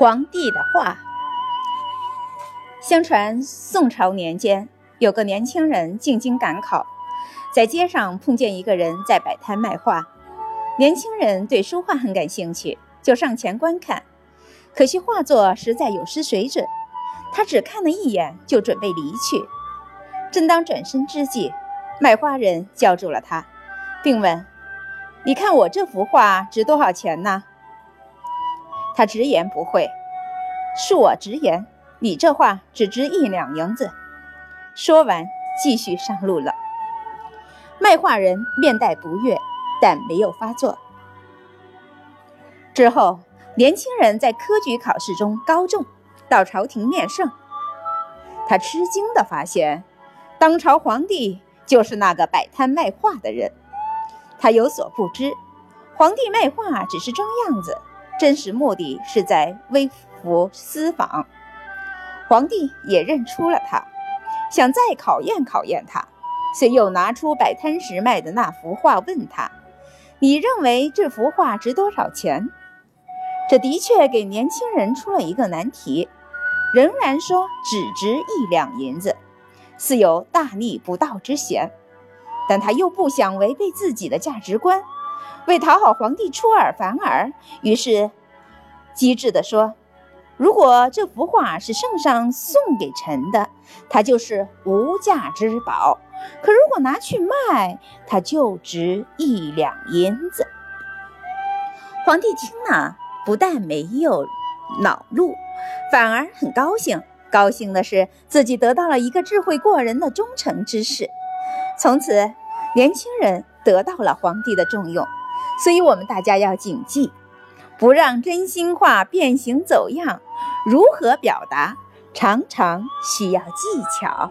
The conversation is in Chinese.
皇帝的画。相传宋朝年间，有个年轻人进京赶考，在街上碰见一个人在摆摊卖画。年轻人对书画很感兴趣，就上前观看。可惜画作实在有失水准，他只看了一眼就准备离去。正当转身之际，卖画人叫住了他，并问：“你看我这幅画值多少钱呢？”他直言不讳：“恕我直言，你这画只值一两银子。”说完，继续上路了。卖画人面带不悦，但没有发作。之后，年轻人在科举考试中高中，到朝廷面圣。他吃惊地发现，当朝皇帝就是那个摆摊卖画的人。他有所不知，皇帝卖画只是装样子。真实目的是在微服私访，皇帝也认出了他，想再考验考验他，遂又拿出摆摊时卖的那幅画，问他：“你认为这幅画值多少钱？”这的确给年轻人出了一个难题，仍然说只值一两银子，似有大逆不道之嫌，但他又不想违背自己的价值观。为讨好皇帝出尔反尔，于是机智地说：“如果这幅画是圣上送给臣的，它就是无价之宝；可如果拿去卖，它就值一两银子。”皇帝听了，不但没有恼怒，反而很高兴。高兴的是自己得到了一个智慧过人的忠诚之士。从此，年轻人得到了皇帝的重用。所以，我们大家要谨记，不让真心话变形走样。如何表达，常常需要技巧。